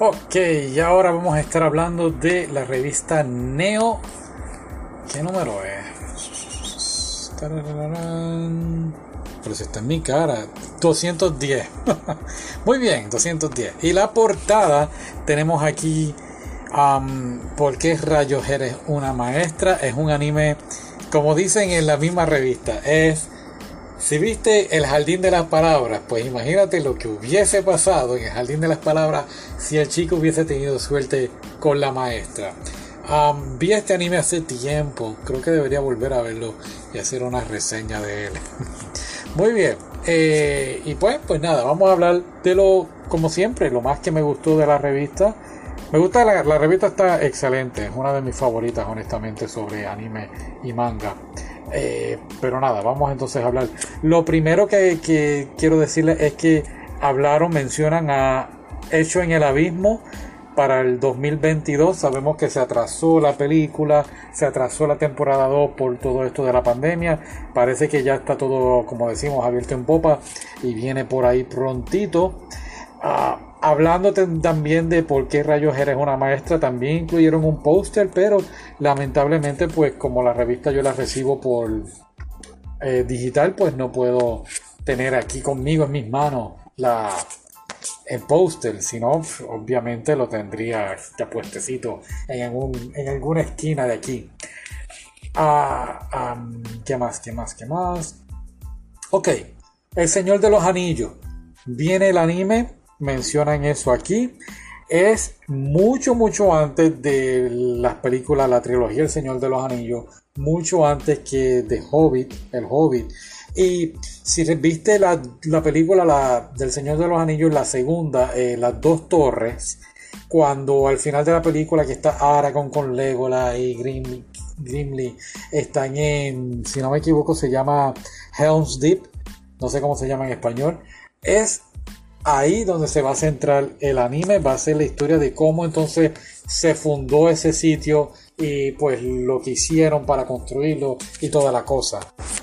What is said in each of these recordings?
Ok, y ahora vamos a estar hablando de la revista Neo. ¿Qué número es? Pero si está en mi cara. 210. Muy bien, 210. Y la portada tenemos aquí. Um, ¿Por qué rayos eres una maestra? Es un anime, como dicen en la misma revista. Es si viste el jardín de las palabras, pues imagínate lo que hubiese pasado en el jardín de las palabras si el chico hubiese tenido suerte con la maestra. vi este anime hace tiempo, creo que debería volver a verlo y hacer una reseña de él. Muy bien, eh, y pues, pues nada, vamos a hablar de lo, como siempre, lo más que me gustó de la revista. Me gusta, la, la revista está excelente, es una de mis favoritas honestamente sobre anime y manga. Eh, pero nada, vamos entonces a hablar. Lo primero que, quiero decirles es que hablaron, mencionan a Hecho en el Abismo para el 2022. Sabemos que se atrasó la película, se atrasó la temporada 2 por todo esto de la pandemia. Parece que ya está todo, como decimos, abierto en popa y viene por ahí prontito. Ah, hablando también de por qué rayos eres una maestra, también incluyeron un póster, pero lamentablemente, pues como la revista yo la recibo por eh, digital, pues no puedo tener aquí conmigo en mis manos la, el póster, sino obviamente lo tendría ya puestecito en, en alguna esquina de aquí. Ah, ¿Qué más? ¿Qué más? ¿Qué más? Ok, El Señor de los Anillos. Viene el anime mencionan eso aquí. Es mucho, mucho antes de las películas, la trilogía El Señor de los Anillos, mucho antes que de Hobbit, el Hobbit. Y si viste la, película la, del Señor de los Anillos, la segunda, eh, Las dos torres, cuando al final de la película que está Aragorn con Legolas y Grimly, Grimly están en, si no me equivoco, se llama Helm's Deep, no sé cómo se llama en español, es ahí donde se va a centrar el anime, va a ser la historia de cómo entonces se fundó ese sitio y pues lo que hicieron para construirlo y toda la cosa.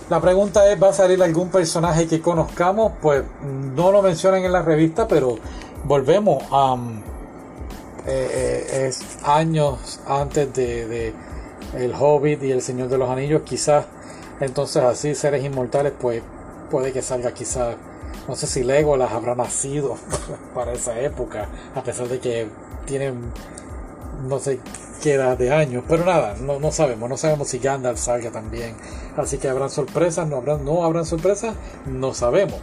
La pregunta es, ¿va a salir algún personaje que conozcamos? Pues no lo mencionan en la revista, pero volvemos a... Eh, eh, es años antes de, de, El Hobbit y El Señor de los Anillos, quizás entonces así seres inmortales, pues puede que salga quizás no sé si Legolas habrá nacido para esa época, a pesar de que tienen no sé qué edad de años, pero nada, no, no sabemos, no sabemos si Gandalf salga también, así que habrán sorpresas, no habrán, no habrán sorpresas, no sabemos.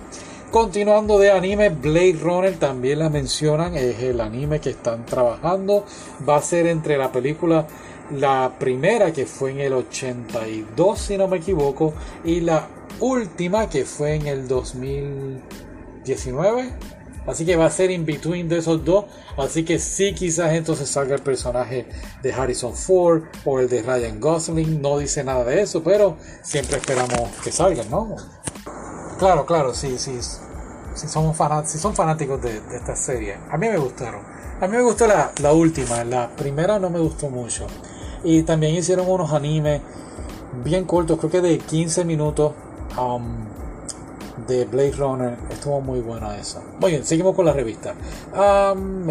Continuando de anime, Blade Runner también la mencionan, es el anime que están trabajando, va a ser entre la película la primera que fue en el 82 si no me equivoco y la última que fue en el 2019. Así que va a ser in between de esos dos. Así que sí, quizás entonces salga el personaje de Harrison Ford o el de Ryan Gosling. No dice nada de eso, pero siempre esperamos que salgan, ¿no? Claro, claro, sí, sí. Si, somos si son fanáticos de, esta serie, a mí me gustaron. A mí me gustó la última, la primera no me gustó mucho. Y también hicieron unos animes bien cortos, creo que de 15 minutos Um, de Blade Runner. Estuvo muy buena esa. Muy bien, seguimos con la revista. Um,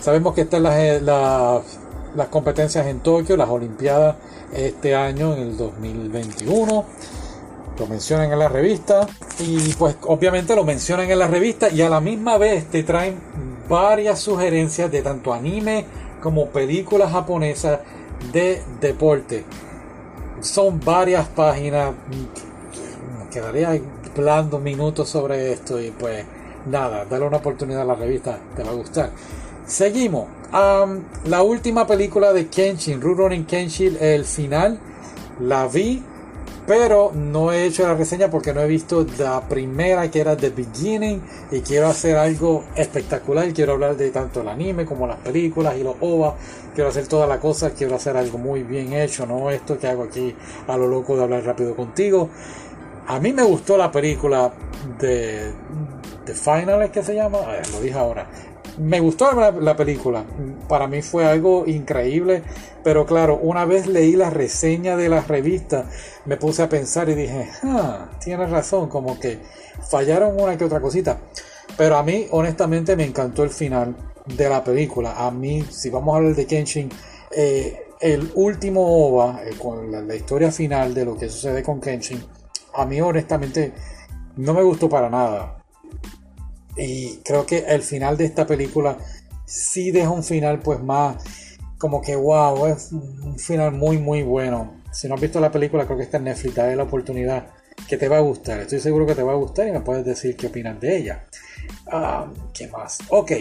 sabemos que están las, eh, las, competencias en Tokio, las Olimpiadas este año, en el 2021. Lo mencionan en la revista. Y pues obviamente lo mencionan en la revista y a la misma vez te traen varias sugerencias de tanto anime como películas japonesas de deporte son varias páginas. Quedaría hablando minutos sobre esto y pues nada, dale una oportunidad a la revista, te va a gustar. Seguimos. la última película de Kenshin, Rurouni Kenshin, el final, la vi pero no he hecho la reseña porque no he visto la primera que era The Beginning y quiero hacer algo espectacular. Quiero hablar de tanto el anime como las películas y los OVA. Quiero hacer toda la cosa, quiero hacer algo muy bien hecho, no esto que hago aquí a lo loco de hablar rápido contigo. A mí me gustó la película de The Final, que se llama? lo dije ahora me gustó la, película. Para mí fue algo increíble. Pero claro, una vez leí la reseña de la revista, me puse a pensar y dije, ah, tienes razón, como que fallaron una que otra cosita. Pero a mí, honestamente, me encantó el final de la película. A mí, si vamos a hablar de Kenshin, eh, el último OVA, eh, con la, historia final de lo que sucede con Kenshin, a mí, honestamente, no me gustó para nada. Y creo que el final de esta película sí deja un final, pues más como que wow, es un final muy, muy bueno. Si no has visto la película, creo que está en Netflix, dale la oportunidad que te va a gustar. Estoy seguro que te va a gustar y me puedes decir qué opinas de ella. Ah, ¿Qué más? Ok.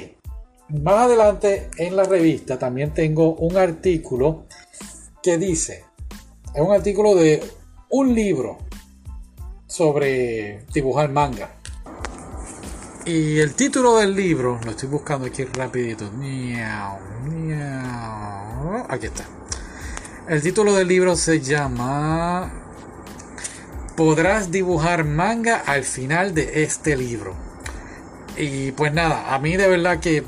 Más adelante en la revista también tengo un artículo que dice, es un artículo de un libro sobre dibujar manga. Y el título del libro, lo estoy buscando aquí rapidito. Aquí está. El título del libro se llama Podrás dibujar manga al final de este libro. Y pues nada, a mí de verdad que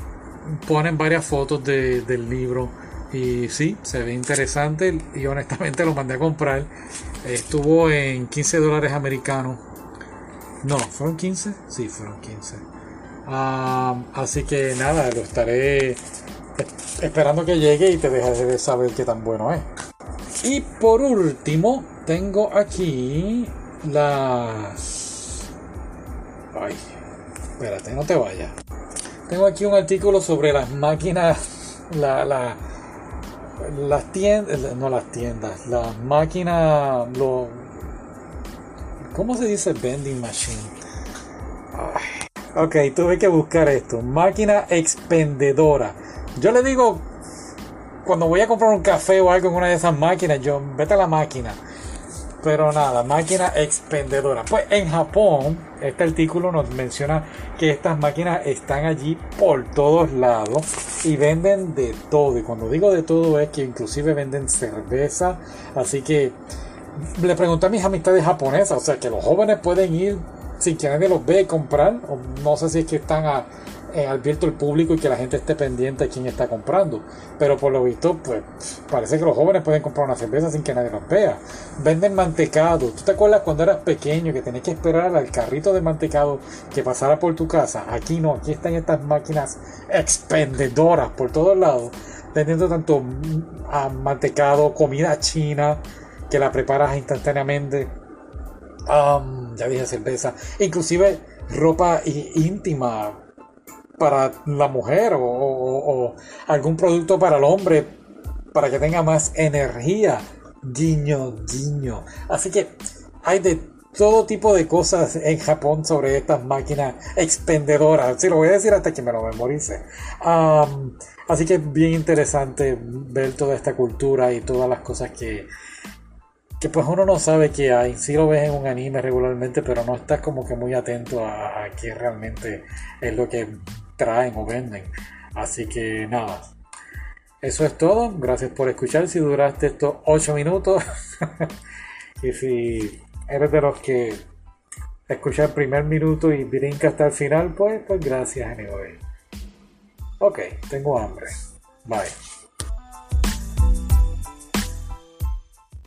ponen varias fotos del libro y sí, se ve interesante y honestamente lo mandé a comprar. Estuvo en 15 dólares americanos. No, ¿fueron 15? Sí, fueron 15. Ah, así que nada, lo estaré esperando que llegue y te dejaré de saber qué tan bueno es. Y por último, tengo aquí las... Ay, espérate, no te vayas. Tengo aquí un artículo sobre las máquinas, la, la, las tiendas, no las tiendas, las máquinas, lo, ¿cómo se dice vending machine? Ok, tuve que buscar esto, máquina expendedora. Yo le digo, cuando voy a comprar un café o algo en una de esas máquinas, yo, vete a la máquina pero nada, máquina expendedora. Pues en Japón, este artículo nos menciona que estas máquinas están allí por todos lados y venden de todo. Y cuando digo de todo es que inclusive venden cerveza. Así que le pregunté a mis amistades japonesas, o sea que los jóvenes pueden ir sin que nadie los vea y comprar. O no sé si es que están a eh, abierto el público y que la gente esté pendiente de quién está comprando. Pero por lo visto, pues parece que los jóvenes pueden comprar una cerveza sin que nadie los vea. Venden mantecado. ¿Tú te acuerdas cuando eras pequeño que tenías que esperar al carrito de mantecado que pasara por tu casa? Aquí no, aquí están estas máquinas expendedoras por todos lados, vendiendo tanto mm, mantecado, comida china, que la preparas instantáneamente. ya dije cerveza, inclusive ropa íntima, para la mujer o, algún producto para el hombre para que tenga más energía. Guiño, guiño. Así que hay de todo tipo de cosas en Japón sobre estas máquinas expendedoras. Si lo voy a decir hasta que me lo memorice. así que es bien interesante ver toda esta cultura y todas las cosas que, que pues uno no sabe que hay. Si lo ves en un anime regularmente, pero no estás como que muy atento a, a qué realmente es lo que traen o venden. Así que nada. Eso es todo. Gracias por escuchar. Si duraste estos 8 minutos. y si eres de los que escucha el primer minuto y brinca hasta el final, pues, pues gracias anyway. Ok, tengo hambre. Bye.